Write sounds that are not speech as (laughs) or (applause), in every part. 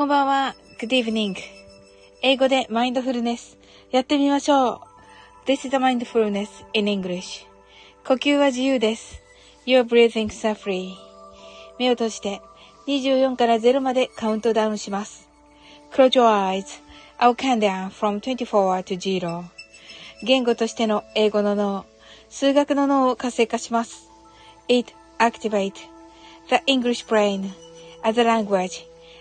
こんばんは。Good evening. 英語でマインドフルネス。やってみましょう。This is a mindfulness in English. 呼吸は自由です。You're breathing is free. 目を閉じて24から0までカウントダウンします。Close your eyes. I'll count down from 24 to 0. 言語としての英語の脳、数学の脳を活性化します。It activate the English brain as a language,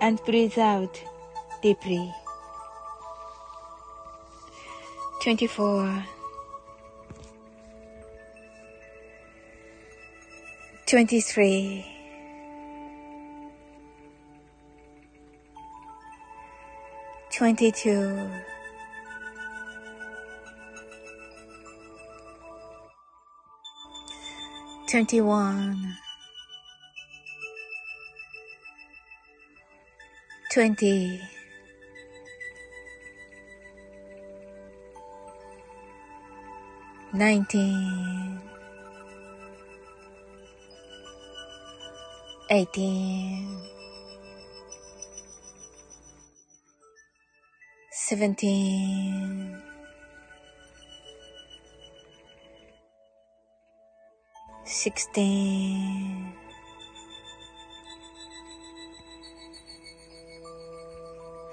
and breathe out deeply. 24 23 22 21 20 19 18 17 16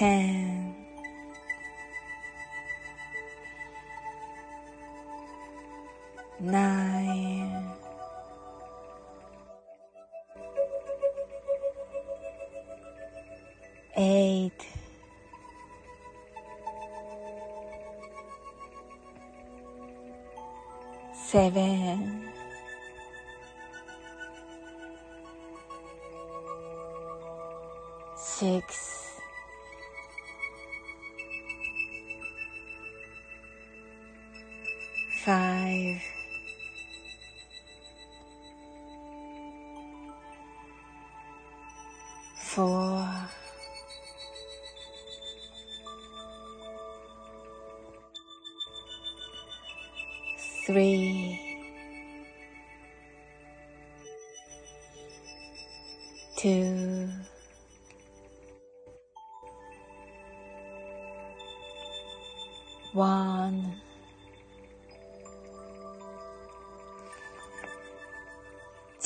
ten, nine, eight, seven, six. Five, four, three,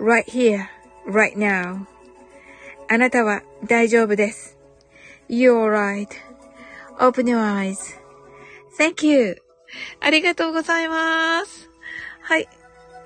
Right here, right now. あなたは大丈夫です。You're right.Open your eyes. Thank you. ありがとうございます。はい。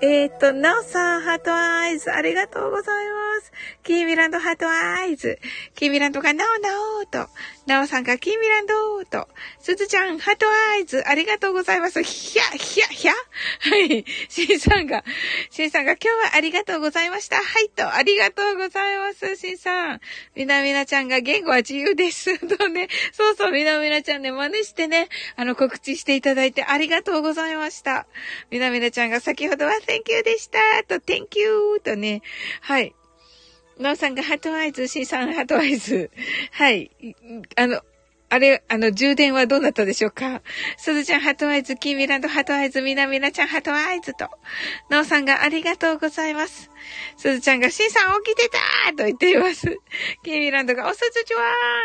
えっ、と、なおさん、 heart eyes、ありがとうございます。キーミランド heart eyes。キーミランドがなおなおと。なおさんがキーミランドと。すずちゃん、 heart eyes、ありがとうございます。ひゃ、ひゃ、ひゃはい。しんさんが、しんさんが今日はありがとうございました。はいと、ありがとうございます。しんさん。みなみなちゃんが言語は自由です。(laughs) とね。そうそう、みなみなちゃんね、真似してね、あの、告知していただいてありがとうございました。みなみなちゃんが先ほどは Thank you でした。と、Thank you とね。はい。なおさんが heart eyes、シーさん heart eyes。はい。あの、あれ、あの、充電はどうなったでしょうか？すずちゃん、 heart eyes、キーミランド、 heart eyes、みなみなちゃん、 heart eyes と。なおさんがありがとうございます。すずちゃんが、シンさん起きてたーと言っています。キーミランドが、おすずちは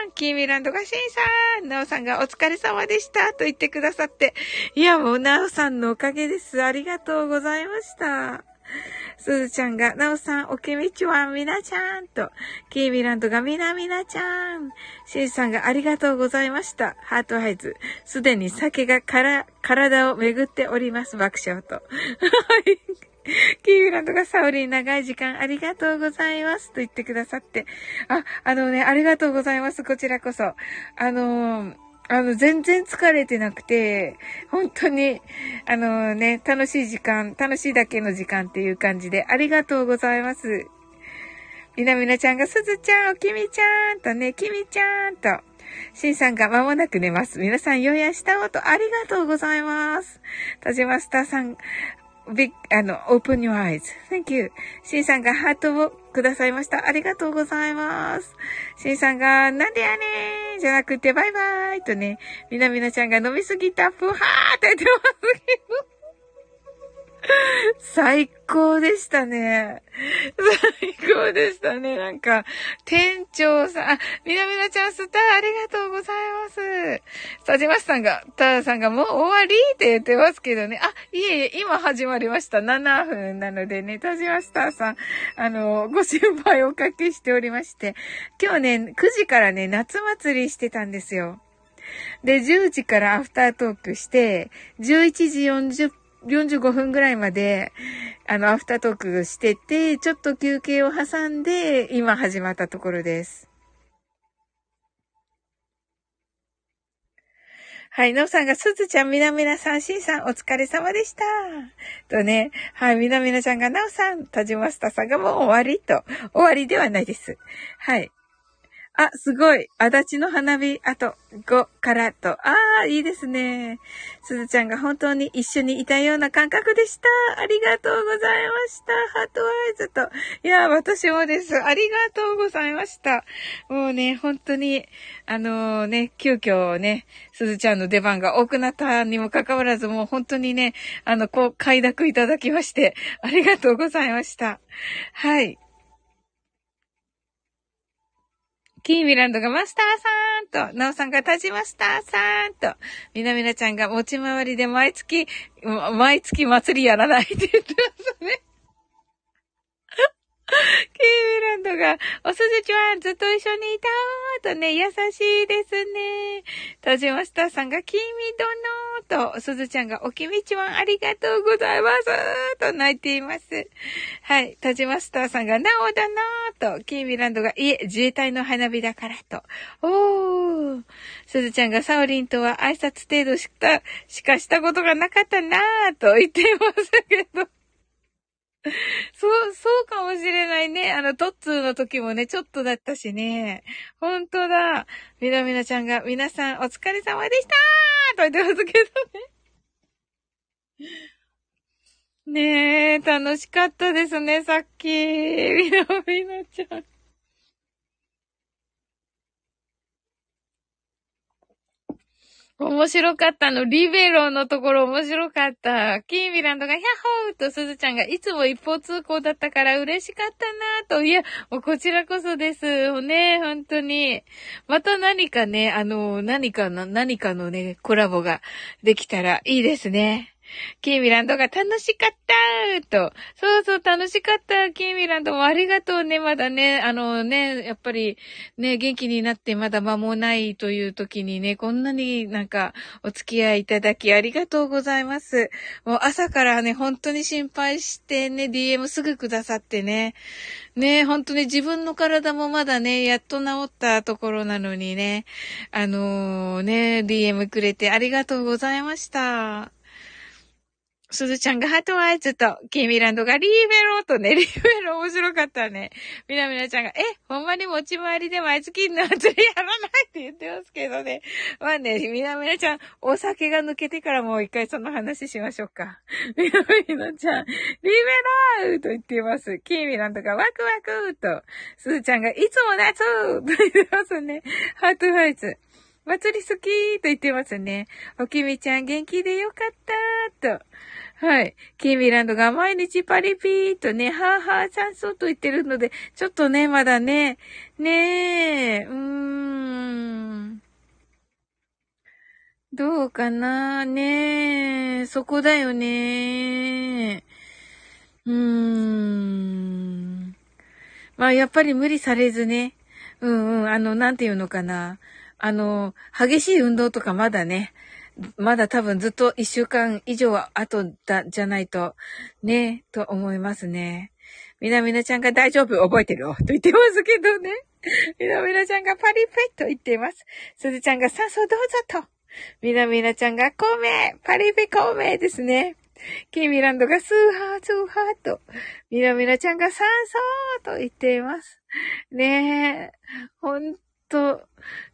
ーんキーミランドが、シンさんなおさんが、お疲れ様でしたと言ってくださって。いや、もう、なおさんのおかげです。ありがとうございました。すずちゃんが、なおさん、おきみちは、みなちゃんと、キーミランドが、みなみなちゃん。しんさんが、ありがとうございました。ハートハイズ。すでに酒がから、体を巡っております。爆笑と。(laughs) キーミランドがサウリン長い時間ありがとうございます。と言ってくださって。あ、あのね、ありがとうございます。こちらこそ。あのーあの、全然疲れてなくて、本当に、あのね、楽しい時間、楽しいだけの時間っていう感じで、ありがとうございます。みなみなちゃんが、すずちゃん、おきみちゃんとね、きみちゃんと、しんさんが間もなく寝ます。皆さん、よやしたおと、ありがとうございます。田島スターさん、ビあの、open your eyes.thank you. シンさんがハートをくださいました。ありがとうございます。シンさんが、なんでやねーじゃなくて、バイバイとね、みなみなちゃんが飲みすぎた、ふはーって言ってますけど。最高でしたね。最高でしたね。なんか、店長さん、あ、みなみなちゃんスターありがとうございます。さじまさんが、たださんがもう終わりって言ってますけどね。あ、いえいえ、今始まりました。7分なのでね、たじまスターさん、あの、ご心配おかけしておりまして、今日ね、9時からね、夏祭りしてたんですよ。で、10時からアフタートークして、11時40 45分ぐらいまで、あの、アフタートークしてて、ちょっと休憩を挟んで、今始まったところです。はい、のうさんが、すずちゃん、みなみなさん、しんさん、お疲れ様でした。とね、はい、みなみなちゃんが、なおさん、たじまスタさんがもう終わりと。終わりではないです。はい。あ、すごい。足立の花火、あと5からと。ああ、いいですね。すずちゃんが本当に一緒にいたような感覚でした。ありがとうございました。ハートアイズと。いや、私もです。ありがとうございました。もうね、本当に、あのー、ね、急遽ね、すずちゃんの出番が多くなったにもかかわらず、もう本当にね、あの、こう、快諾いただきまして、ありがとうございました。はい。キーミランドがマスターさんと、ナオさんがタジマスターさんと、みなみなちゃんが持ち回りで毎月、毎月祭りやらないって言ってますね。(laughs) キーミランドが、おすずちゃんずっと一緒にいたーとね、優しいですね。タジマスターさんが、君どのと、すずちゃんが、おきみちわんありがとうございますと泣いています。はい。タジマスターさんが、なおだなーと、キーミランドが、いえ、自衛隊の花火だからと。おー。すずちゃんが、サオリンとは挨拶程度しか、しかしたことがなかったなーと言っていますけど。(laughs) そう、そうかもしれないね。あの、トッツーの時もね、ちょっとだったしね。ほんとだ。みなみなちゃんが、皆さんお疲れ様でしたーと言ってますけどね。ねえ、楽しかったですね、さっき。みなみなちゃん。面白かったの。リベロのところ面白かった。キーミランドがヒャッホーとすずちゃんがいつも一方通行だったから嬉しかったなと。いや、もうこちらこそです。ね、本当に。また何かね、あの、何かの、何かのね、コラボができたらいいですね。キーミランドが楽しかったと。そうそう、楽しかった。キーミランドもありがとうね。まだね、あのね、やっぱりね、元気になってまだ間もないという時にね、こんなになんかお付き合いいただきありがとうございます。もう朝からね、本当に心配してね、DM すぐくださってね。ね、本当に自分の体もまだね、やっと治ったところなのにね、あのー、ね、DM くれてありがとうございました。すずちゃんがハートアイズと、キーミランドがリーベローとね、リーベロー面白かったね。みなみなちゃんが、え、ほんまに持ち回りで毎月の祭りやらないって言ってますけどね。まあね、みなみなちゃん、お酒が抜けてからもう一回その話しましょうか。みなみなちゃん、リーベローと言ってます。キーミランドがワクワクと、すずちゃんがいつも夏と言ってますね。 heart eyes。祭り好きと言ってますね。おきみちゃん元気でよかったと。はい。キーミランドが毎日パリピーとね、はーはーチャンスと言ってるので、ちょっとね、まだね、ねえ、うーん。どうかなねえ、そこだよねうーん。まあ、やっぱり無理されずね。うんうん、あの、なんていうのかな。あの、激しい運動とかまだね、まだ多分ずっと一週間以上後だ、じゃないと、ね、と思いますね。みなみなちゃんが大丈夫、覚えてるよ、と言ってますけどね。みなみなちゃんがパリピと言っています。すずちゃんが酸素どうぞと。みなみなちゃんが孔明、パリピ孔明ですね。キーミランドがスーハー、スーハーと。みなみなちゃんが酸素と言っています。ねえ。ほんと、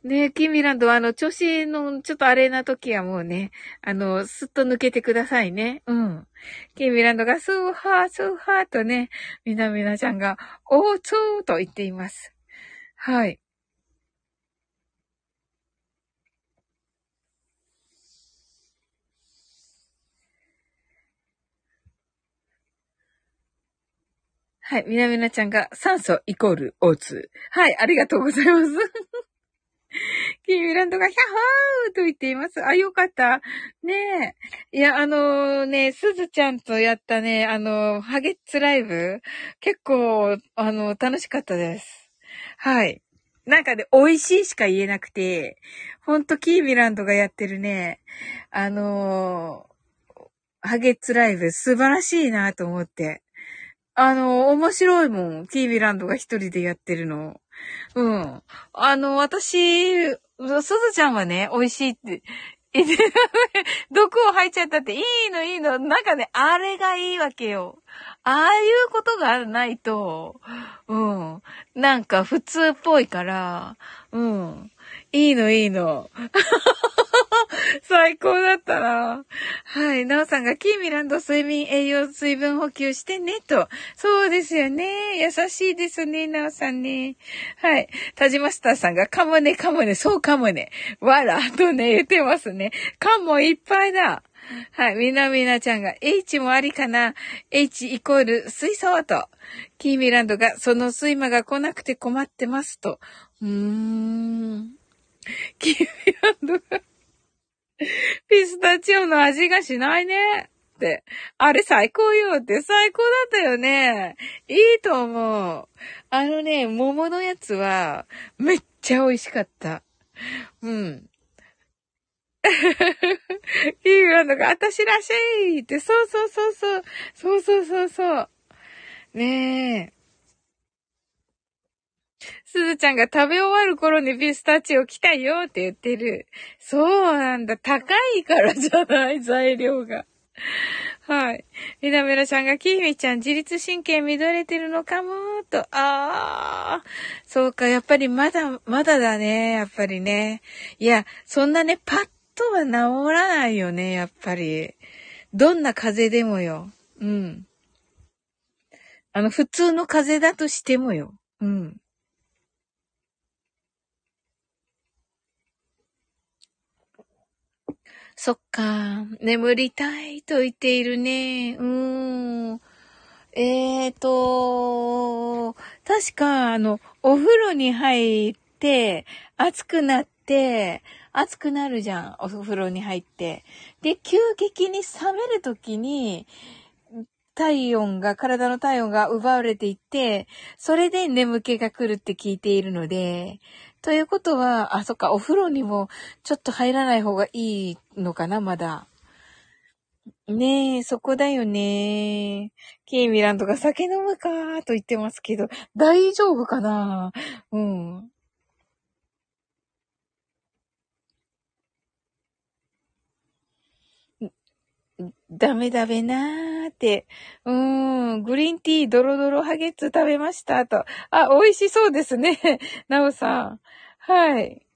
ね、キーミランドはあの、調子のちょっとあれな時はもうね、あの、すっと抜けてくださいね。うん。キーミランドがスーハー、スーハーとね、みなみなちゃんが、おーつーと言っています。はい。はい。みなみなちゃんが酸素イコール O2。はい。ありがとうございます。(laughs) キーミランドがヒャッホーと言っています。あ、よかった。ねえ。いや、あのー、ね、すずちゃんとやったね、あのー、ハゲッツライブ、結構、あのー、楽しかったです。はい。なんかね、美味しいしか言えなくて、ほんとキーミランドがやってるね、あのハゲッツライブ素晴らしいなと思って。あの、面白いもん。キービランドが一人でやってるの。うん。あの、私、すずちゃんはね、美味しいって言って、(laughs) 毒を吐いちゃったって、いいのいいの。なんかね、あれがいいわけよ。ああいうことがないと、うん。なんか普通っぽいから、うん。いいのいいの。(laughs) 最高だったな。はい。なおさんが、キーミランド睡眠栄養水分補給してね、と。そうですよね。優しいですね、なおさんね。はい。タジマスターさんが、かもね、かもね、そうかもね。わら、とね、言ってますね。かもいっぱいだ。はい。みなみなちゃんが、H もありかな ?H イコール水素と。キーミランドが、その睡魔が来なくて困ってますと。うーん。キーミランドがピスタチオの味がしないね。って。あれ最高よって最高だったよね。いいと思う。あのね、桃のやつはめっちゃ美味しかった。うん。(laughs) いいわのが、私らしいって、そうそうそうそう。そうそうそうそう。ねえ。すずちゃんが食べ終わる頃にピスタチオ来たよって言ってる。そうなんだ。高いからじゃない、材料が。はい。みなめらちゃんが、きひみちゃん自律神経乱れてるのかもーと。ああ、そうか、やっぱりまだ、まだだね、やっぱりね。いや、そんなね、パッとは治らないよね、やっぱり。どんな風邪でもよ。うん。あの、普通の風邪だとしてもよ。うん。そっか。眠りたいと言っているね。うーん。えーと、確か、あの、お風呂に入って、暑くなって、熱くなるじゃん、お風呂に入って。で、急激に冷めるときに、体温が、体の体温が奪われていって、それで眠気が来るって聞いているので、ということは、あ、そっか、お風呂にもちょっと入らない方がいいのかな、まだ。ねえ、そこだよね。ケイミランとか酒飲むかーと言ってますけど、大丈夫かな？うん。ダメダメなーって。うーん、グリーンティードロドロハゲッツ食べましたと。あ、美味しそうですね。(laughs) なおさん。はい。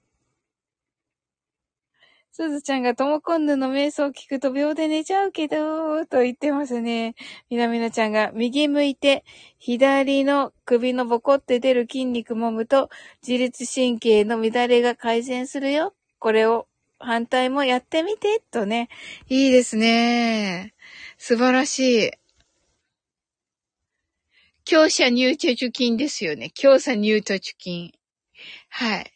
すずちゃんがともこんぬの瞑想を聞くと秒で寝ちゃうけど、と言ってますね。みなみなちゃんが右向いて、左の首のボコって出る筋肉もむと、自律神経の乱れが改善するよ。これを反対もやってみて、とね。いいですね。素晴らしい。強者入貯貯金ですよね。強者入貯貯金。はい。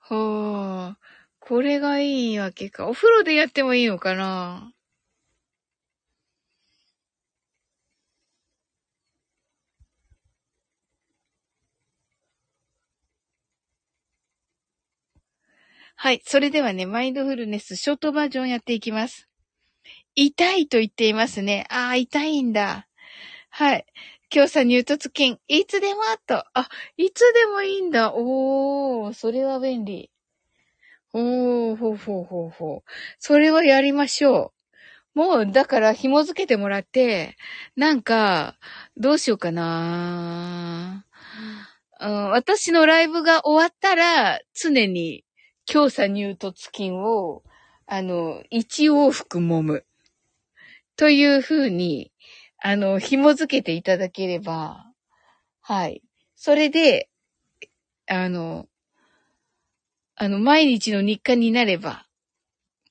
はあ、これがいいわけか。お風呂でやってもいいのかなはい。それではね、マインドフルネスショートバージョンやっていきます。痛いと言っていますね。ああ、痛いんだ。はい。今日さ、入突金、いつでもあと。あ、いつでもいいんだ。おー、それは便利。おー、ほうほうほうほう。それはやりましょう。もう、だから紐付けてもらって、なんか、どうしようかな、うん、私のライブが終わったら、常に、強さ入突金を、あの、一往復揉む。という風に、あの、紐付けていただければ、はい。それで、あの、あの、毎日の日課になれば、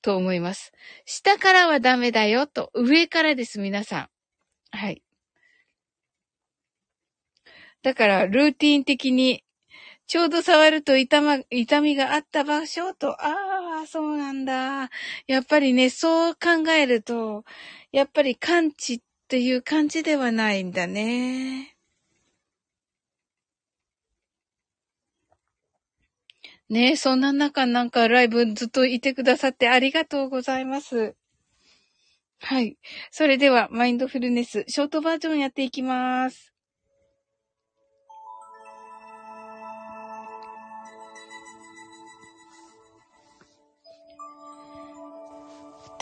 と思います。下からはダメだよ、と。上からです、皆さん。はい。だから、ルーティン的に、ちょうど触ると痛ま、痛みがあった場所と、ああ、そうなんだ。やっぱりね、そう考えると、やっぱり感知っていう感じではないんだね。ね、そんな中なんかライブずっといてくださってありがとうございます。はい。それでは、マインドフルネス、ショートバージョンやっていきます。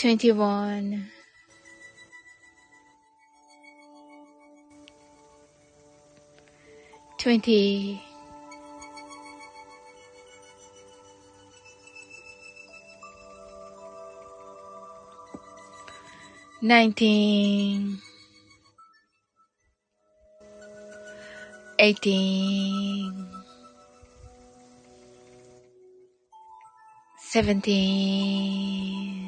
21 20 19 18 17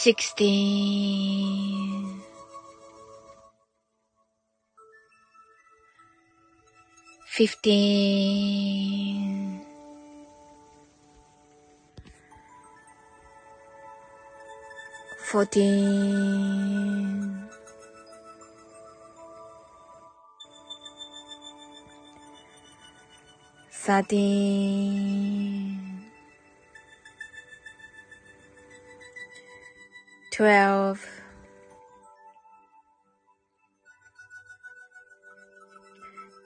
sixteen, fifteen, fourteen, thirteen, twelve,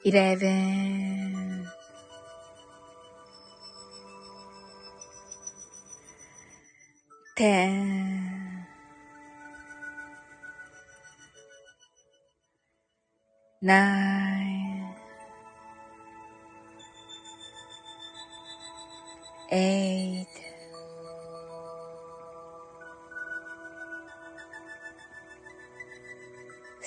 eleven, ten, nine, eight,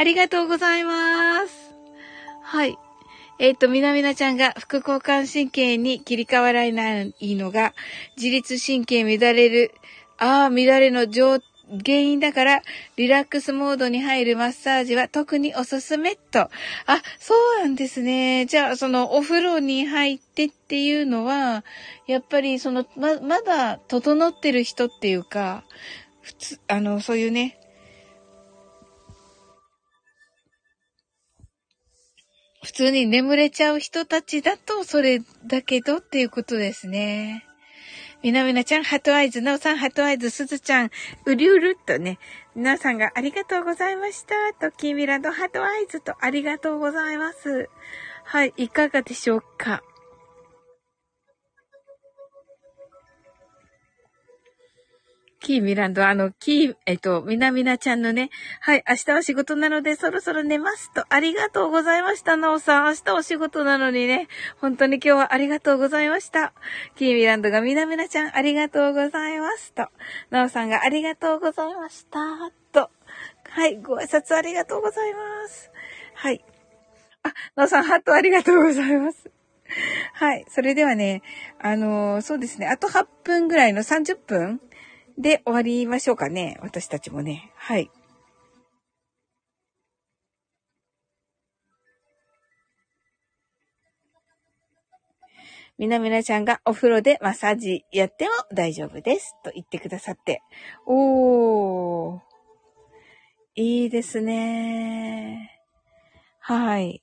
ありがとうございます。はい。えっ、と、みなみなちゃんが副交感神経に切り替わらないのが、自律神経乱れる、ああ、乱れの上原因だから、リラックスモードに入るマッサージは特におすすめと。あ、そうなんですね。じゃあ、そのお風呂に入ってっていうのは、やっぱりその、ま、まだ整ってる人っていうか、普通、あの、そういうね、普通に眠れちゃう人たちだと、それだけどっていうことですね。みなみなちゃん、ハトアイズ、なおさん、ハトアイズ、すずちゃん、うりゅうるっとね、皆さんがありがとうございました。と、キーミランド、ハトアイズとありがとうございます。はい、いかがでしょうか？キーミランド、あの、キー、えっと、みなみなちゃんのね、はい、明日は仕事なのでそろそろ寝ますと、ありがとうございました、なおさん。明日お仕事なのにね、本当に今日はありがとうございました。キーミランドがみなみなちゃん、ありがとうございますと、なおさんがありがとうございました、と、はい、ご挨拶ありがとうございます。はい。あ、なおさん、ハットありがとうございます。はい。それではね、あのーそうですね。あと8分ぐらいの30分で終わりましょうかね。私たちもね。はい。みなみなちゃんがお風呂でマッサージやっても大丈夫です。と言ってくださって。おー。いいですね。はい。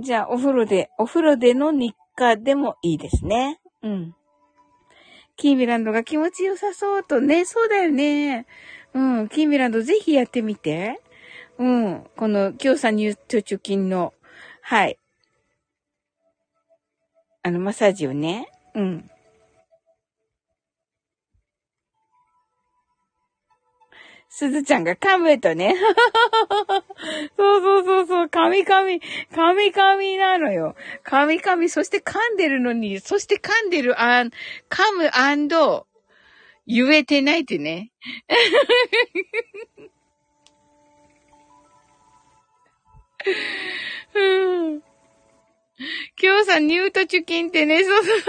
じゃあ、お風呂で、お風呂での日課でもいいですね。うん。キーミランドが気持ちよさそうとね、そうだよね。うん、キーミランドぜひやってみて。うん、この、強さニュート貯金の、はい。あの、マッサージをね。うん。すずちゃんが噛むとね。(laughs) そうそうそうそう、噛み噛み、噛み噛みなのよ。噛み噛み、そして噛んでるのに、そして噛んでる、あん、噛む言えてないってね。うん。今日さ、ニュート貯金ってね、そうそう。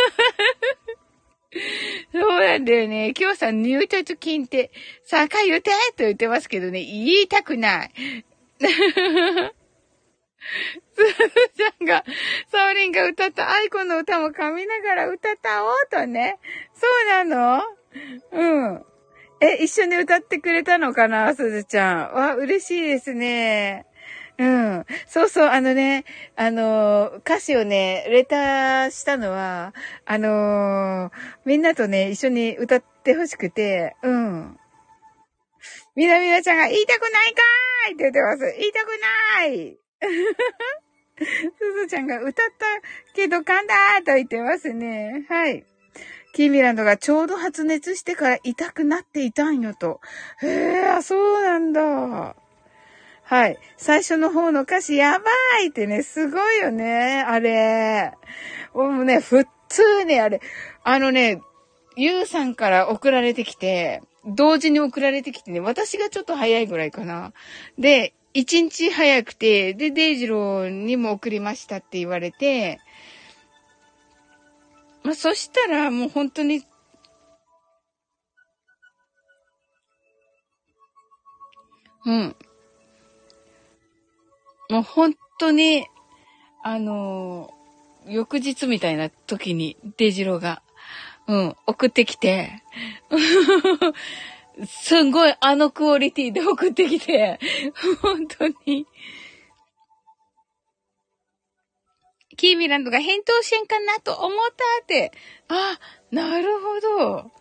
そうなんだよね。今日さ、ニュート貯金って、さあ、言うてと言ってますけどね、言いたくない。(laughs) すずちゃんが、サオリンが歌ったアイコの歌も噛みながら歌ったおうとね。そうなの？うん。え、一緒に歌ってくれたのかなすずちゃん。わ、嬉しいですね。うん。そうそう、あのね、あのー、歌詞をね、レターしたのは、あのー、みんなとね、一緒に歌ってほしくて、うん。みなみなちゃんが言いたくないかーいって言ってます。言いたくない (laughs) すずちゃんが歌ったけど噛んだーと言ってますね。はい。キーミランドがちょうど発熱してから痛くなっていたんよと。へえ、あ、そうなんだ。はい。最初の方の歌詞やばいってね、すごいよね、あれ。もうね、普通にあれ、あのね、ゆうさんから送られてきて、同時に送られてきてね、私がちょっと早いぐらいかな。で、一日早くて、で、デイジローにも送りましたって言われて、まあ、そしたらもう本当に、うん。もう本当に、あのー、翌日みたいな時にデジロが、うん、送ってきて、(laughs) すんごいあのクオリティで (laughs) 送ってきて、本当に、キーミランドが返答しんかなと思ったって。あ、なるほど。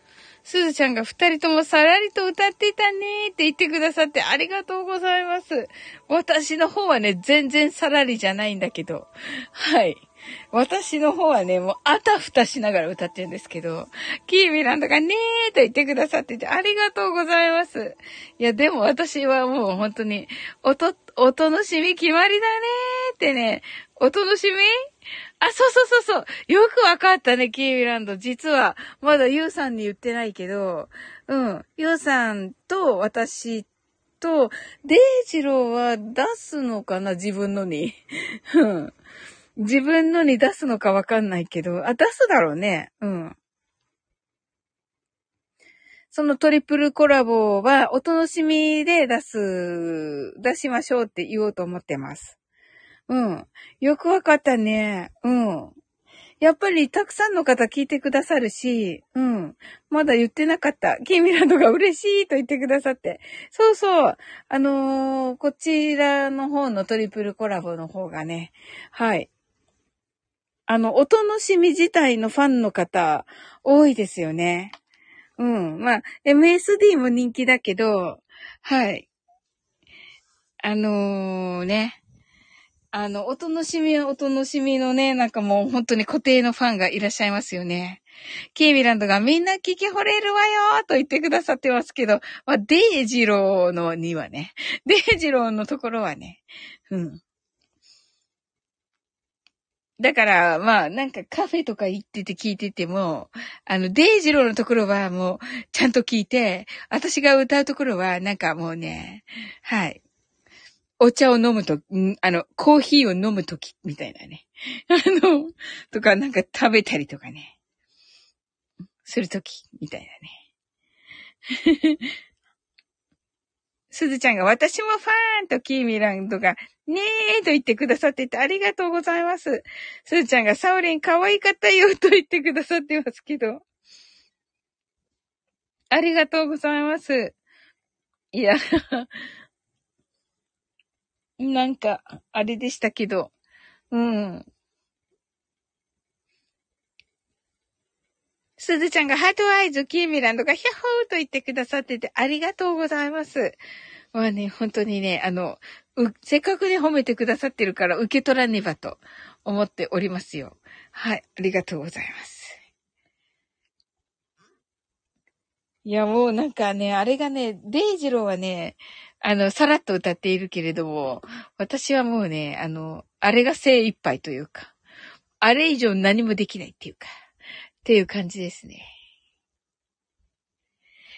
すずちゃんが二人ともさらりと歌ってたねーって言ってくださってありがとうございます。私の方はね、全然さらりじゃないんだけど。はい。私の方はね、もうあたふたしながら歌ってるんですけど、キーミランドがねーと言ってくださっててありがとうございます。いや、でも私はもう本当に、音、お楽しみ決まりだねーってね、お楽しみあ、そうそうそうそう。よくわかったね、キーミランド。実は、まだユウさんに言ってないけど、うん。ユウさんと私と、デイジローは出すのかな自分のに。うん。自分のに出すのかわかんないけど、あ、出すだろうね。うん。そのトリプルコラボはお楽しみで出す、出しましょうって言おうと思ってます。うん。よくわかったね。うん。やっぱりたくさんの方聞いてくださるし、うん。まだ言ってなかった。キーミランドが嬉しいと言ってくださって。そうそう。あのー、こちらの方のトリプルコラボの方がね、はい。あの、お楽しみ自体のファンの方、多いですよね。うん。まあ、MSD も人気だけど、はい。あのー、ね。あの、お楽しみはお楽しみのね、なんかもう本当に固定のファンがいらっしゃいますよね。ケイミランドがみんな聞き惚れるわよと言ってくださってますけど、まあ、デイジローのにはね、(laughs) デイジローのところはね、うん。だから、まあ、なんかカフェとか行ってて聞いてても、あの、デイジローのところはもう、ちゃんと聞いて、私が歌うところは、なんかもうね、はい。お茶を飲むと、んあの、コーヒーを飲むとき、みたいなね。(laughs) あの、とか、なんか食べたりとかね。するとき、みたいなね。(laughs) すずちゃんが私もファーンとキーミランドがねーと言ってくださっててありがとうございます。すずちゃんがサオリン可愛かったよと言ってくださってますけど。ありがとうございます。いやなんか、あれでしたけど。うん。すずちゃんが heart eyes、キーミランドがヒャッホーと言ってくださっててありがとうございます。まあね、本当にね、あの、せっかくね、褒めてくださってるから受け取らねばと思っておりますよ。はい、ありがとうございます。いや、もうなんかね、あれがね、デイジローはね、あの、さらっと歌っているけれども、私はもうね、あの、あれが精一杯というか、あれ以上何もできないっていうか、っていう感じですね。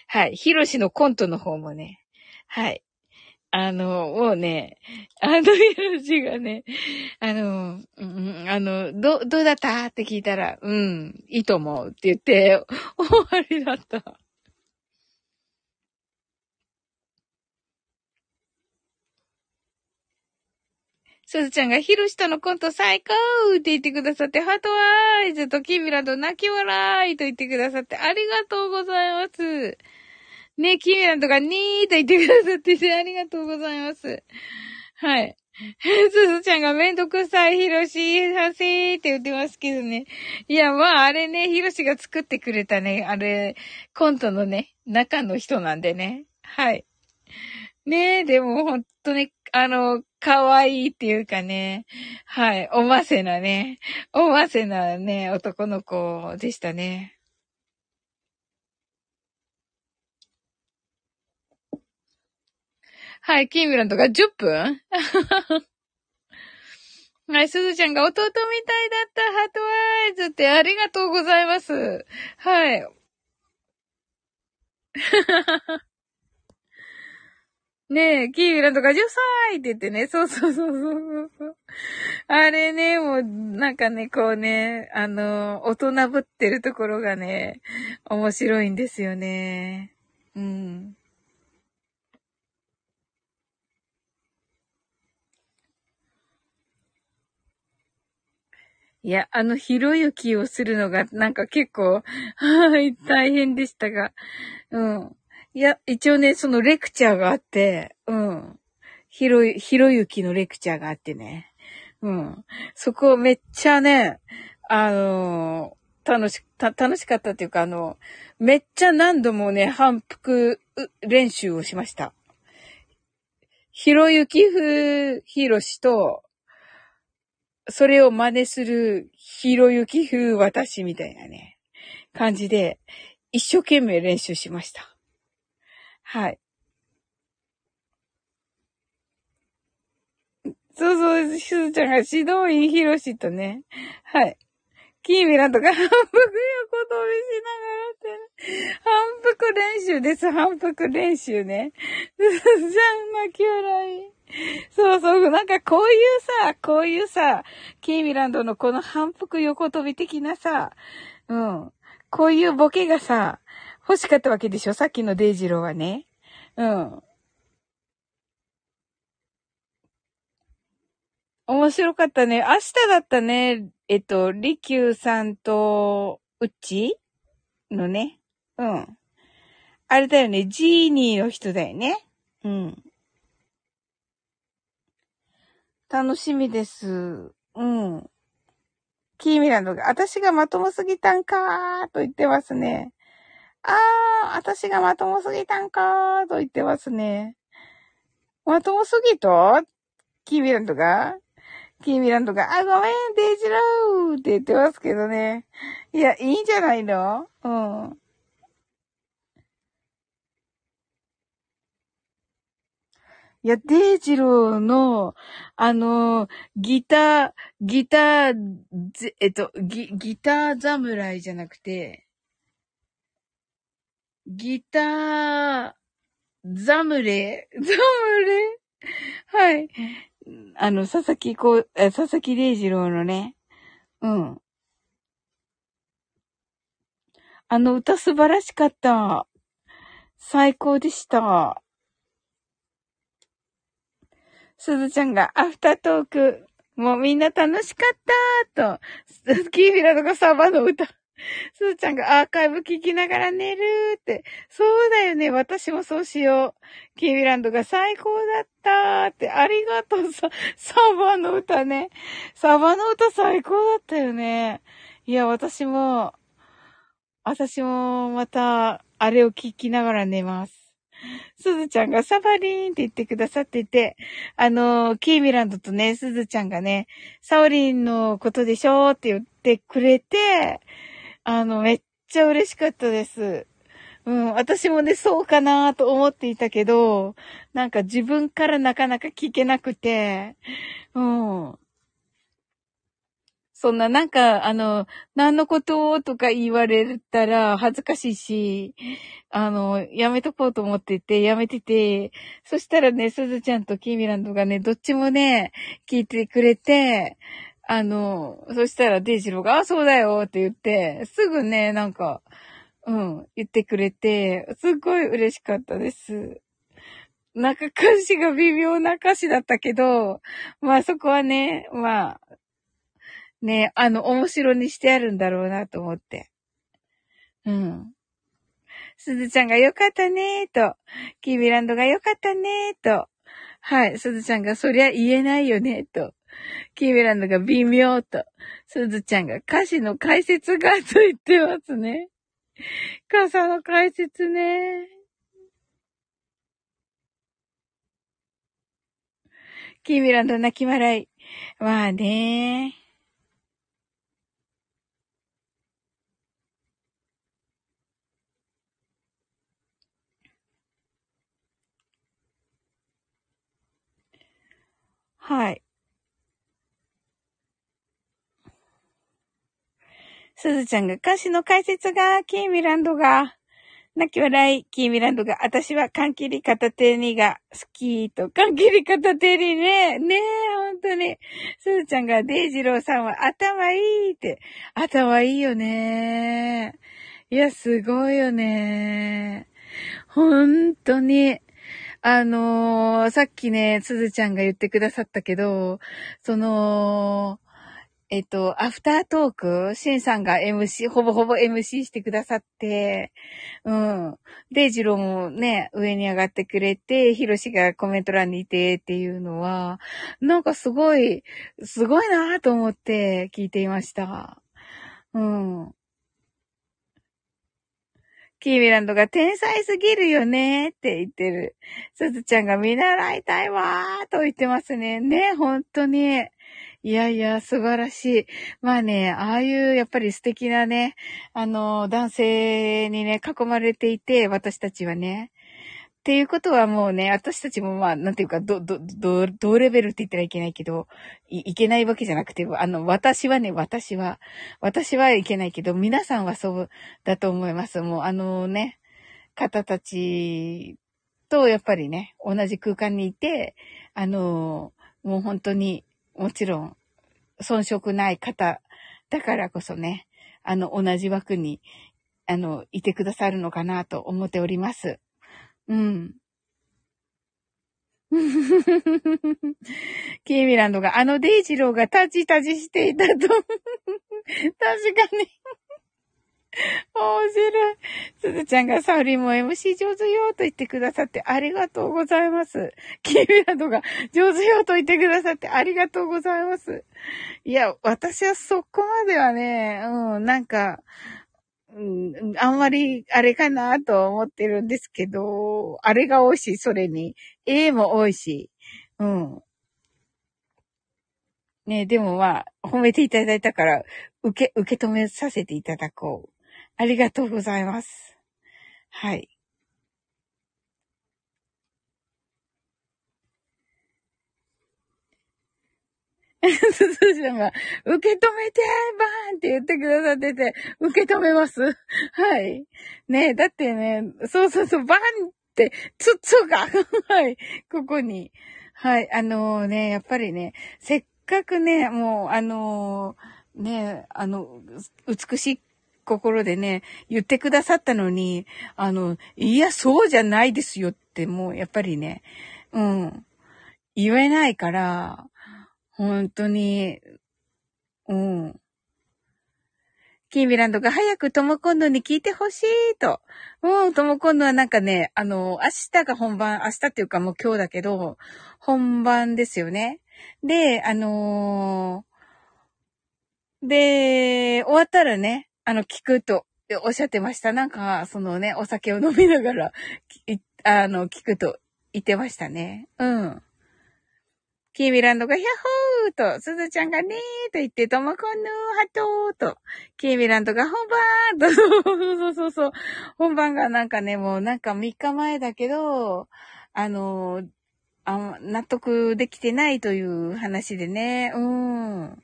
はい。ヒロシのコントの方もね、はい。あの、もうね、あのヒロシがね、あの、うん、あの、ど、どうだった？って聞いたら、うん、いいと思うって言って、終わりだった。すずちゃんがヒロシとのコント最高って言ってくださって、ハートワイズとキミラと泣き笑いと言ってくださってありがとうございます。ね、キミランとかにーと言ってくださっててありがとうございます。はい。(laughs) すずちゃんがめんどくさい、ひろし、させーって言ってますけどね。いや、まあ、あれね、ひろしが作ってくれたね、あれ、コントのね、中の人なんでね。はい。ねえ、でも本当に、あの、可愛いっていうかね。はい。おませなね。おませなね、男の子でしたね。はい、キーミランドが10分 (laughs) はい、すずちゃんが弟みたいだったハートワイズってありがとうございます。はい。ねえ、キーミランドが10歳って言ってね、そうそうそうそうそう。あれね、もう、なんかね、こうね、あの、大人ぶってるところがね、面白いんですよね。うん。いや、あの、ひろゆきをするのが、なんか結構、(laughs) はい、大変でしたが。うん。いや、一応ね、そのレクチャーがあって、うん。ひろ、ひろゆきのレクチャーがあってね。うん。そこめっちゃね、あのー、楽し、た、楽しかったっていうか、あの、めっちゃ何度もね、反復練習をしました。ひろゆき風ひろしと、それを真似するひろゆき風私みたいなね、感じで、一生懸命練習しました。はい。そうそう、しずちゃんが指導員ひろしとね。はい。キーミランとか (laughs) 反復横跳びしながらって、反復練習です、反復練習ね。すずちゃん泣き笑い。そうそう、なんかこういうさ、こういうさ、キーミランドのこの反復横跳び的なさ、うん。こういうボケがさ、欲しかったわけでしょ？さっきのデイジローはね。うん。面白かったね。明日だったね。えっと、リキューさんと、うちのね。うん。あれだよね。ジーニーの人だよね。うん。楽しみです。うん。キーミランドが、私がまともすぎたんかーと言ってますね。あー、私がまともすぎたんかーと言ってますね。まともすぎとキーミランドが？キーミランドが、あ、ごめん、デイジローって言ってますけどね。いや、いいんじゃないの？うん。いや、デイジローの、あの、ギター、ギター、えっと、ギ、ギター侍じゃなくて、ギター、ザムレ、ザムレ？はい。あの、佐々木こう、佐々木礼二郎のね、うん。あの歌素晴らしかった。最高でした。すずちゃんがアフタートーク、もうみんな楽しかったと、キービラとかサバの歌。(laughs) すずちゃんがアーカイブ聞きながら寝るって。そうだよね。私もそうしよう。キービランドが最高だったって。ありがとうさ、サバの歌ね。サバの歌最高だったよね。いや、私も、私もまた、あれを聞きながら寝ます。すずちゃんがサバリーンって言ってくださってて、あの、キーミランドとね、すずちゃんがね、サオリンのことでしょって言ってくれて、あの、めっちゃ嬉しかったです。うん、私もね、そうかなと思っていたけど、なんか自分からなかなか聞けなくて、うん。そんな、なんか、あの、何のこととか言われたら恥ずかしいし、あの、やめとこうと思ってて、やめてて、そしたらね、すずちゃんとキーミランドがね、どっちもね、聞いてくれて、あの、そしたらデイジローが、あ、そうだよって言って、すぐね、なんか、うん、言ってくれて、すっごい嬉しかったです。なんか歌詞が微妙な歌詞だったけど、まあそこはね、まあ、ね、あの、面白にしてあるんだろうなと思って。うん。すずちゃんがよかったねーと、キーミランドがよかったねーと、はい。すずちゃんが、そりゃ言えないよね、と。(laughs) キーメランドが微妙と。すずちゃんが歌詞の解説がと言ってますね。傘の解説ね。キーミランド泣き笑い。まあね。はい。すずちゃんが歌詞の解説が、キーミランドが、泣き笑い、キーミランドが、私は缶切り片手にが好きと、缶切り片手にね、ねえ、本当に。すずちゃんが、デイジローさんは頭いいって、頭いいよね。いや、すごいよね。本当に。あのー、さっきね、すずちゃんが言ってくださったけど、その、えっと、アフタートーク、シンさんが MC、ほぼほぼ MC してくださって、うん。で、ジローもね、上に上がってくれて、ヒロシがコメント欄にいてっていうのは、なんかすごい、すごいなと思って聞いていました。うん。キーミランドが天才すぎるよねって言ってる。すずちゃんが見習いたいわーと言ってますね。ね、本当に。いやいや、素晴らしい。まあね、ああいうやっぱり素敵なね、あの、男性にね、囲まれていて、私たちはね。っていうことはもうね、私たちもまあ、なんていうか、ど、ど、ど、同レベルって言ったらいけないけど、い、いけないわけじゃなくて、あの、私はね、私は、私はいけないけど、皆さんはそうだと思います。もう、あのね、方たちと、やっぱりね、同じ空間にいて、あの、もう本当に、もちろん、遜色ない方だからこそね、あの、同じ枠に、あの、いてくださるのかなと思っております。うん。(laughs) キーミランドが、あのデイジローがタジタジしていたと。(laughs) 確かに (laughs) 面白い。すずちゃんがサウリンも MC 上手よと言ってくださってありがとうございます。キーミラドが (laughs) 上手よと言ってくださってありがとうございます。いや、私はそこまではね、うん、なんか、うん、あんまりあれかなと思ってるんですけど、あれが多いし、それに、A も多いし、うん。ねでもまあ、褒めていただいたから、受け、受け止めさせていただこう。ありがとうございます。はい。すずちゃんが、受け止めてバーンって言ってくださってて、受け止めます。はい。ねえだってね、そうそうそう、バーンって、つっ、つが、(laughs) はい、ここに。はい、あのー、ね、やっぱりね、せっかくね、もう、あのー、ね、あの、美しい心でね、言ってくださったのに、あの、いや、そうじゃないですよってもう、やっぱりね、うん、言えないから、本当に、うん。キーミランドが早くともコンドに聞いてほしいと。うん、ともコンドはなんかね、あの、明日が本番、明日っていうかもう今日だけど、本番ですよね。で、あのー、で、終わったらね、あの、聞くとおっしゃってました。なんか、そのね、お酒を飲みながら、あの、聞くと言ってましたね。うん。キーミランドがヒャッホーと、すずちゃんがねーと言って、ともこんぬーハトーと、キーミランドが本番と、そうそうそうそう、本番がなんかね、もうなんか3日前だけど、あの、あ納得できてないという話でね、うん、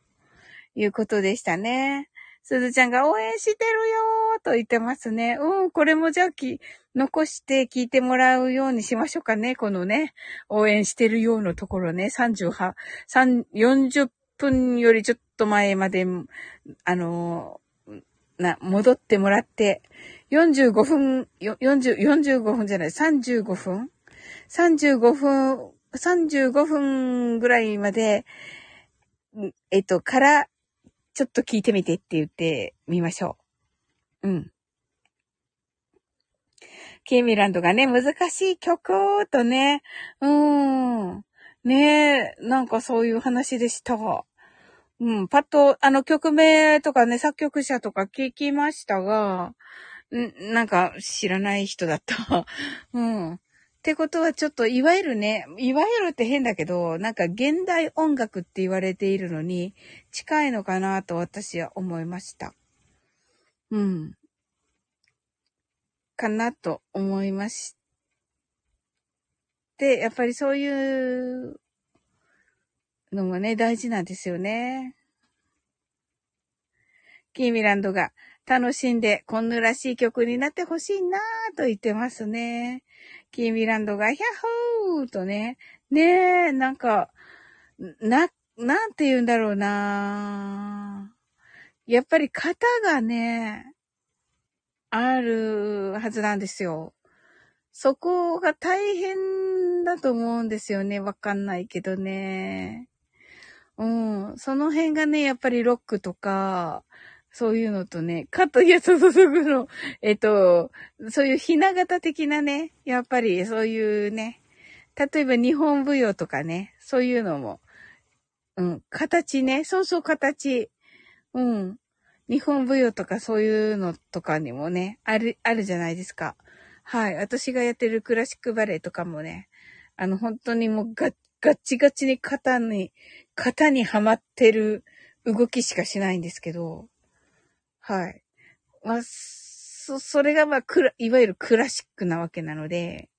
いうことでしたね。すずちゃんが応援してるよーと言ってますね。うん、これもじゃあき、残して聞いてもらうようにしましょうかね。このね、応援してるようのところね、38、3、40分よりちょっと前まで、あのな、戻ってもらって、45分、40、45分じゃない、35分 ?35 分、35分ぐらいまで、えっと、から、ちょっと聞いてみてって言ってみましょう。うん。ケイミランドがね、難しい曲とね、うーん。ねえ、なんかそういう話でした。うん、パッと、あの曲名とかね、作曲者とか聞きましたが、んなんか知らない人だった。(laughs) うん。ってことはちょっと、いわゆるね、いわゆるって変だけど、なんか現代音楽って言われているのに近いのかなと私は思いました。うん。かなと思いまして、やっぱりそういうのもね、大事なんですよね。キーミランドが楽しんで、こんぬらしい曲になってほしいなぁと言ってますね。キーミランドが、ヒャッホーとね、ねえ、なんか、な、なんて言うんだろうなやっぱり型がね、あるはずなんですよ。そこが大変だと思うんですよね。わかんないけどね。うん。その辺がね、やっぱりロックとか、そういうのとね、かと、いや、そうそうそう、の、えっと、そういうひな形的なね、やっぱりそういうね、例えば日本舞踊とかね、そういうのも、うん、形ね、そうそう形、うん。日本舞踊とかそういうのとかにもね、ある、あるじゃないですか。はい。私がやってるクラシックバレエとかもね、あの、本当にもうガッ、ガッチガチに型に、型にはまってる動きしかしないんですけど、はい。まあ、そ、それがまあ、くら、いわゆるクラシックなわけなので、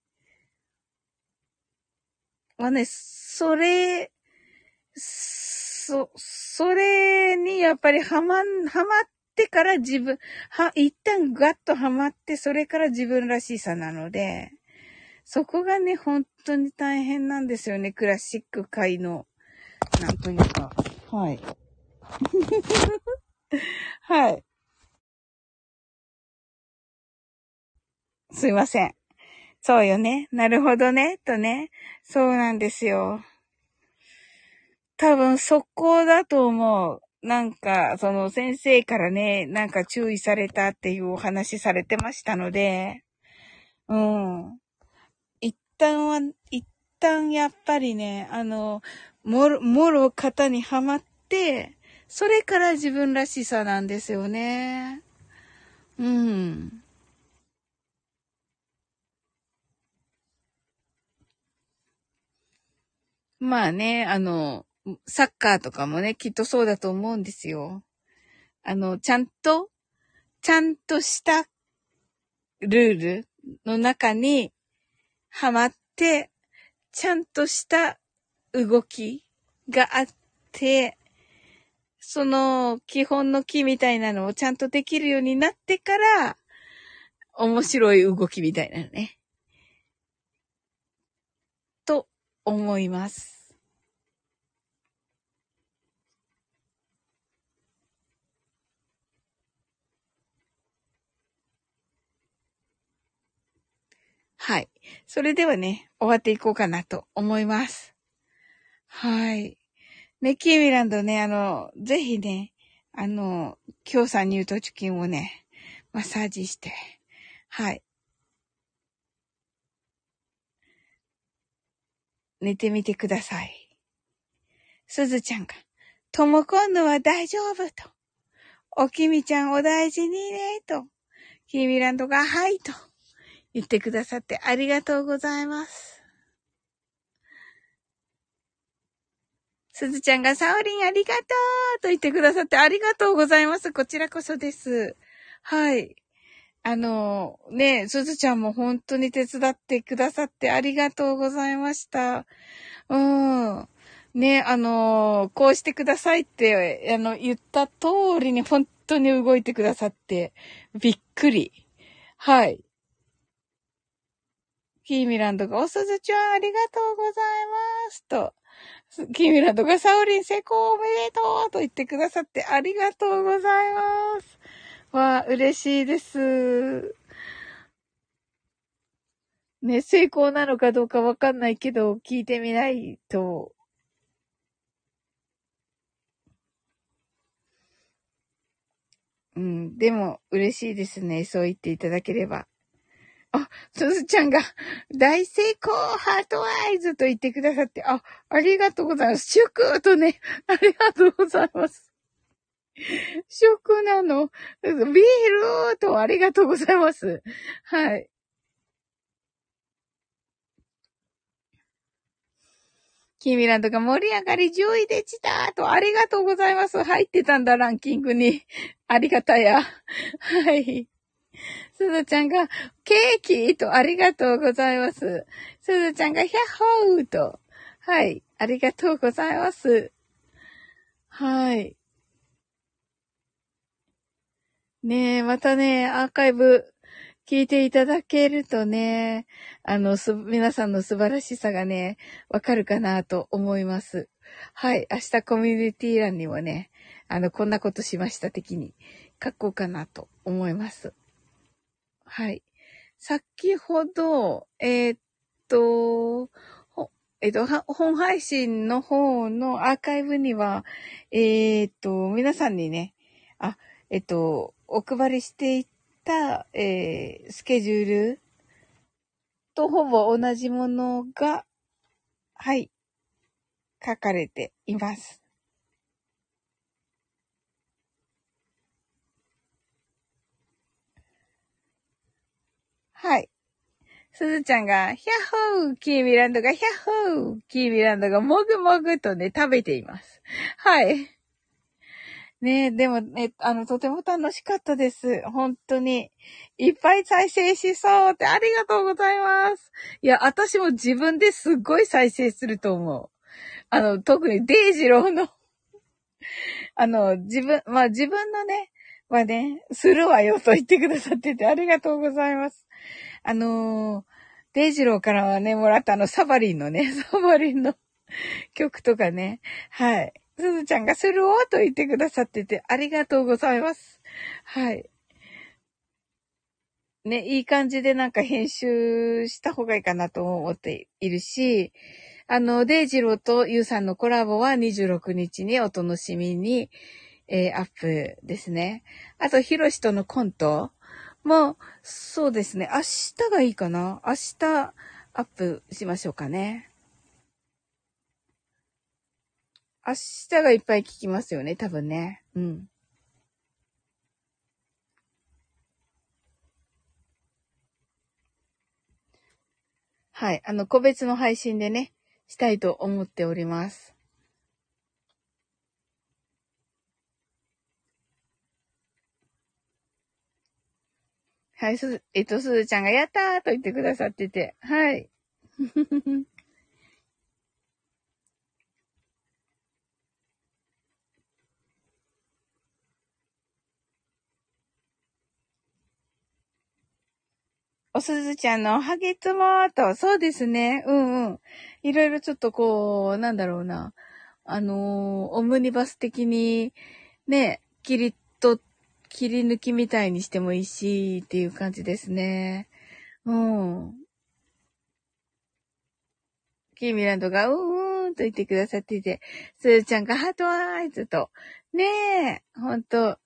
まあね、それ、そ、それにやっぱりはまん、はまってから自分、は、一旦ガッとはまって、それから自分らしさなので、そこがね、本当に大変なんですよね、クラシック界の、なんというか。はい。(laughs) はい。すいません。そうよね。なるほどね。とね。そうなんですよ。多分そこだと思う。なんか、その先生からね、なんか注意されたっていうお話されてましたので、うん。一旦は、一旦やっぱりね、あの、もろ、もろ型にはまって、それから自分らしさなんですよね。うん。まあね、あの、サッカーとかもね、きっとそうだと思うんですよ。あの、ちゃんと、ちゃんとしたルールの中にはまって、ちゃんとした動きがあって、その基本の木みたいなのをちゃんとできるようになってから、面白い動きみたいなね。思います。はい。それではね、終わっていこうかなと思います。はい。ね、キーミランドね、あの、ぜひね、あの、今日さん入トチキンをね、マッサージして、はい。寝てみてください。すずちゃんが、ともこんのは大丈夫と。おきみちゃんお大事にね、と。キーミランドが、はいと。言ってくださってありがとうございます。すずちゃんが、サオリンありがとうと言ってくださってありがとうございます。こちらこそです。はい。あの、ね、すずちゃんも本当に手伝ってくださってありがとうございました。うん。ね、あの、こうしてくださいって、あの、言った通りに本当に動いてくださって、びっくり。はい。キーミランドが、おすずちゃんありがとうございますと。キーミランドが、サオリン成功おめでとうと言ってくださってありがとうございます。わあ、嬉しいです。ね、成功なのかどうかわかんないけど、聞いてみないと。うん、でも嬉しいですね。そう言っていただければ。あ、すずちゃんが大成功ハートアイズと言ってくださって、あ、ありがとうございます。祝とね、ありがとうございます。(laughs) 食なの。ビールとありがとうございます。はい。キミランドが盛り上がり10位でしたと、ありがとうございます。入ってたんだ、ランキングに。ありがたや。はい。すずちゃんが、ケーキと、ありがとうございます。すずちゃんが、ヒャッホーと。はい。ありがとうございます。はい。ねえ、またね、アーカイブ聞いていただけるとね、あの、す、皆さんの素晴らしさがね、わかるかなと思います。はい。明日コミュニティ欄にもね、あの、こんなことしました的に書こうかなと思います。はい。先ほど、えー、っと、えっと、本配信の方のアーカイブには、えー、っと、皆さんにね、あ、えっと、お配りしていった、えー、スケジュールとほぼ同じものが、はい、書かれています。はい。すずちゃんが、ヒャッホーキーミランドがヒャッホーキーミランドがもぐもぐとね、食べています。はい。ねえ、でもね、あの、とても楽しかったです。本当に。いっぱい再生しそうってありがとうございます。いや、私も自分ですっごい再生すると思う。あの、特にデイジローのあの、自分、まあ自分のね、はね、するわよと言ってくださっててありがとうございます。あのー、デイジローからはね、もらったあの、サバリンのね、サバリンの曲とかね、はい。すずちゃんがするおと言ってくださってて、ありがとうございます。はい。ね、いい感じでなんか編集した方がいいかなと思っているし、あの、デイジローとユウさんのコラボは26日にお楽しみに、えー、アップですね。あと、ヒロシとのコントも、そうですね。明日がいいかな明日アップしましょうかね。明日がいっぱい聞きますよね、多分ね。うん。はい。あの、個別の配信でね、したいと思っております。はい、すず、えっと、すずちゃんがやったーと言ってくださってて、はい。(laughs) おすずちゃんのハゲツモーと、そうですね。うんうん。いろいろちょっとこう、なんだろうな。あのー、オムニバス的に、ね、切りと、切り抜きみたいにしてもいいし、っていう感じですね。うん。キーミランドが、うーんと言ってくださっていて、すずちゃんがハートアイズと、ねえ、ほんと、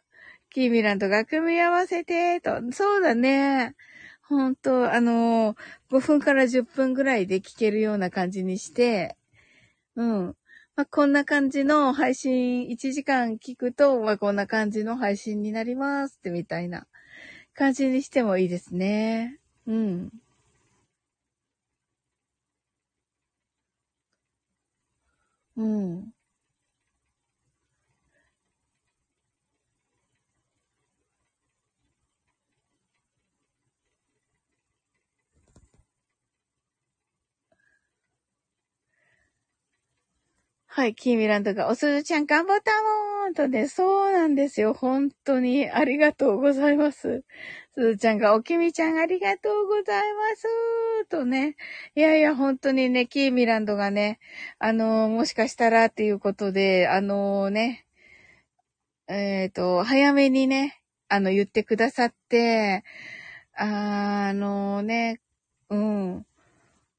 キーミランドが組み合わせて、と、そうだね。本当あの5分から10分ぐらいで聞けるような感じにして、うん。まあ、こんな感じの配信、1時間聞くと、まあ、こんな感じの配信になりますってみたいな感じにしてもいいですね。うん。うん。はい、キーミランドが、おすずちゃん頑張ったもんとね、そうなんですよ。本当にありがとうございます。すずちゃんが、おきみちゃんありがとうございますとね。いやいや、本当にね、キーミランドがね、あのー、もしかしたらっていうことで、あのー、ね、えっ、ー、と、早めにね、あの、言ってくださって、あのね、うん。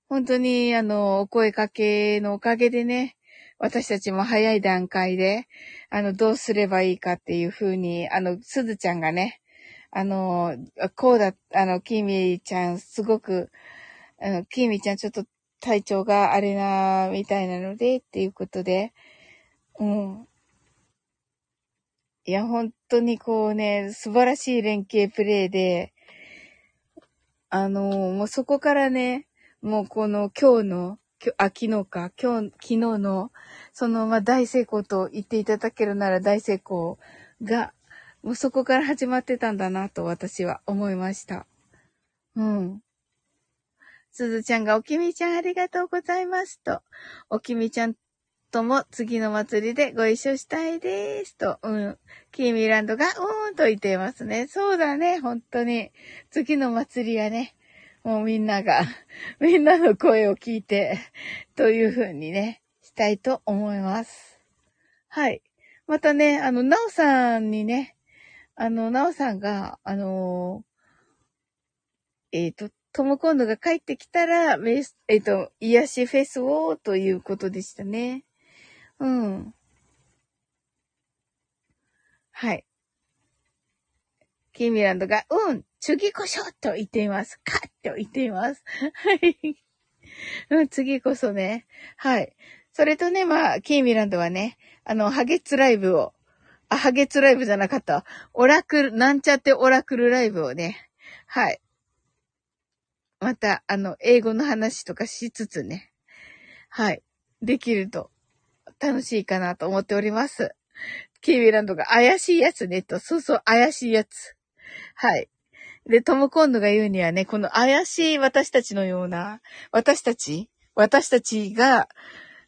本当に、あの、お声かけのおかげでね、私たちも早い段階で、あの、どうすればいいかっていうふうに、あの、すずちゃんがね、あの、こうだ、あの、キミちゃん、すごく、あの、キミちゃんちょっと体調があれな、みたいなので、っていうことで、うん。いや、本当にこうね、素晴らしい連携プレイで、あの、もうそこからね、もうこの今日の、あ、昨日か、今日、昨日の、その、まあ、大成功と言っていただけるなら大成功が、もうそこから始まってたんだなと私は思いました。うん。すずちゃんがおきみちゃんありがとうございますと、おきみちゃんとも次の祭りでご一緒したいですと、うん。キーミランドがうーんと言っていますね。そうだね、本当に。次の祭りはね、もうみんなが、(laughs) みんなの声を聞いて、という風にね、したいと思います。はい。またね、あの、なおさんにね、あの、なおさんが、あのー、えっ、ー、と、トムコンドが帰ってきたら、えっ、ー、と、癒しフェスをということでしたね。うん。はい。キーミランドが、うん、次こそと言っています。かと言っています。はい。うん、次こそね。はい。それとね、まあ、キーミランドはね、あの、ハゲツライブをあ、ハゲツライブじゃなかった。オラクル、なんちゃってオラクルライブをね。はい。また、あの、英語の話とかしつつね。はい。できると楽しいかなと思っております。キービランドが怪しいやつねと。そうそう、怪しいやつ。はい。で、トムコンドが言うにはね、この怪しい私たちのような、私たち私たちが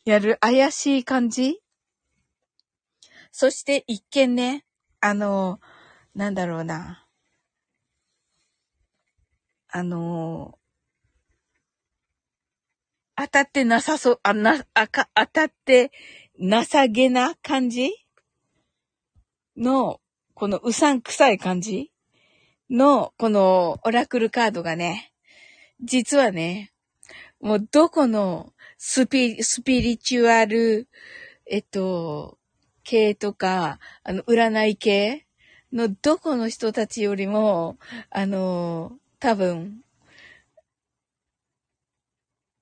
やる怪しい感じそして一見ね、あの、なんだろうな。あの、当たってなさそう、あ、な、あか、当たって情けな感じの、このうさんくさい感じの、このオラクルカードがね、実はね、もうどこのスピ、スピリチュアル、えっと、系とか、あの、占い系のどこの人たちよりも、あの、多分、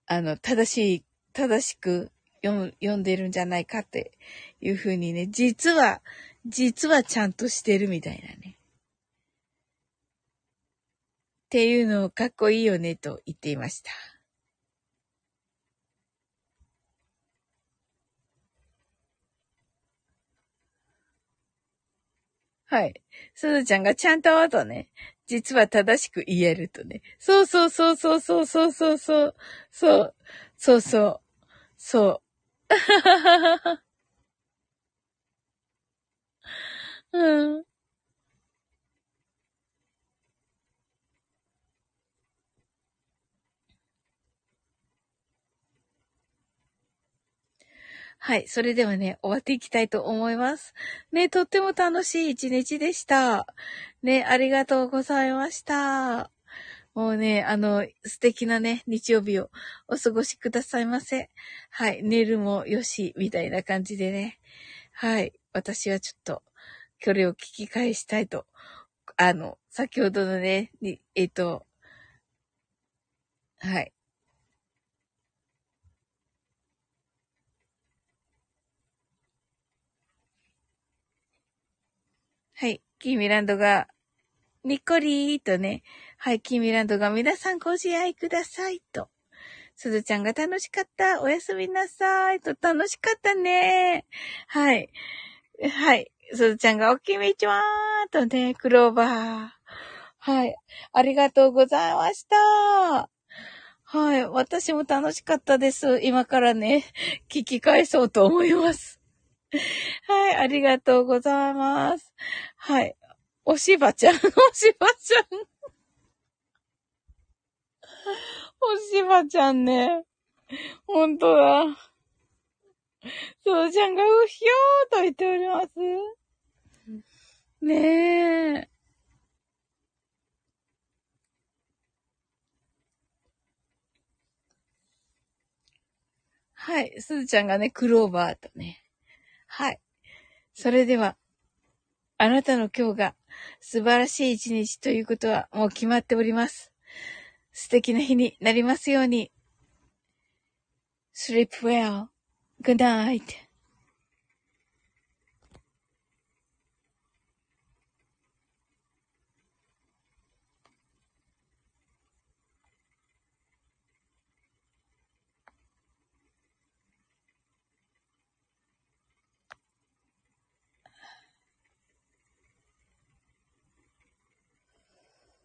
あの、正しい、正しく読む読んでるんじゃないかっていうふうにね、実は、実はちゃんとしてるみたいなね。っていうのかっこいいよねと言っていました。はい。すずちゃんがちゃんととね、実は正しく言えるとね。そうそうそうそうそうそうそうそう。そう。そうそう。そう。うん。はい。それではね、終わっていきたいと思います。ね、とっても楽しい一日でした。ね、ありがとうございました。もうね、あの、素敵なね、日曜日をお過ごしくださいませ。はい。寝るもよし、みたいな感じでね。はい。私はちょっと、距離を聞き返したいと。あの、先ほどのね、えっ、と、はい。はい。キーミランドが、にっこりーとね。はい。キーミランドが、皆さんご自愛くださいと。すずちゃんが楽しかった。おやすみなさい。と、楽しかったね。はい。はい。すずちゃんが、おきみちはーとね、クローバー。はい。ありがとうございました。はい。私も楽しかったです。今からね、聞き返そうと思います。(laughs) はい、ありがとうございます。はい。おしばちゃん、おしばちゃん。(laughs) おしばちゃんね。ほんとだ。そうちゃんがうひょーと言っております。ねえ。はい。すずちゃんがね、クローバーとね。はい。それでは、あなたの今日が素晴らしい一日ということはもう決まっております。素敵な日になりますように。sleep well. Good night.